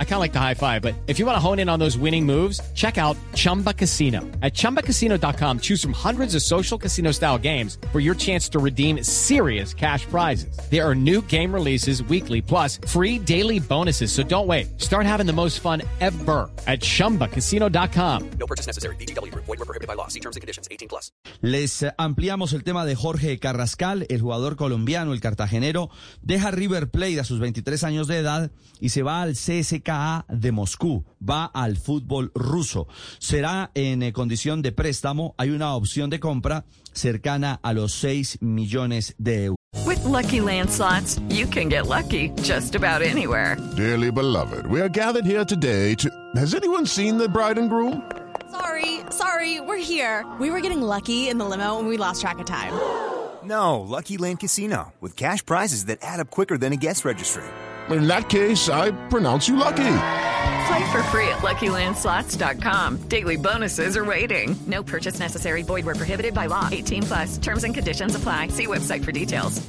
I kind of like the high five, but if you want to hone in on those winning moves, check out Chumba Casino. At ChumbaCasino.com, choose from hundreds of social casino style games for your chance to redeem serious cash prizes. There are new game releases weekly, plus free daily bonuses. So don't wait. Start having the most fun ever at ChumbaCasino.com. No purchase necessary. VGW. Void were prohibited by law. See terms and conditions. 18 plus. Les eh, ampliamos el tema de Jorge Carrascal, el jugador colombiano, el cartagenero, deja River Plate a sus 23 años de edad y se va al CSKA de Moscú, va al fútbol ruso. Será en eh, condición de préstamo, hay una opción de compra cercana a los 6 millones de euros. With Lucky Land slots, you can get lucky just about anywhere. Dearly beloved, we are gathered here today to. Has anyone seen the bride and groom? Sorry, sorry, we're here. We were getting lucky in the limo and we lost track of time. No, Lucky Land Casino, with cash prizes that add up quicker than a guest registry. In that case, I pronounce you lucky. Play for free at LuckyLandSlots.com. Daily bonuses are waiting. No purchase necessary. Void where prohibited by law. 18 plus. Terms and conditions apply. See website for details.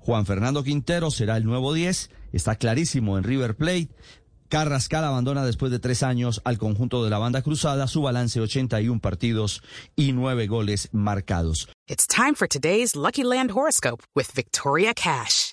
Juan Fernando Quintero será el nuevo 10, está clarísimo en River Plate. Carrascal abandona después de tres años al conjunto de la banda cruzada, su balance 81 partidos y 9 goles marcados. It's time for today's Lucky Land horoscope with Victoria Cash.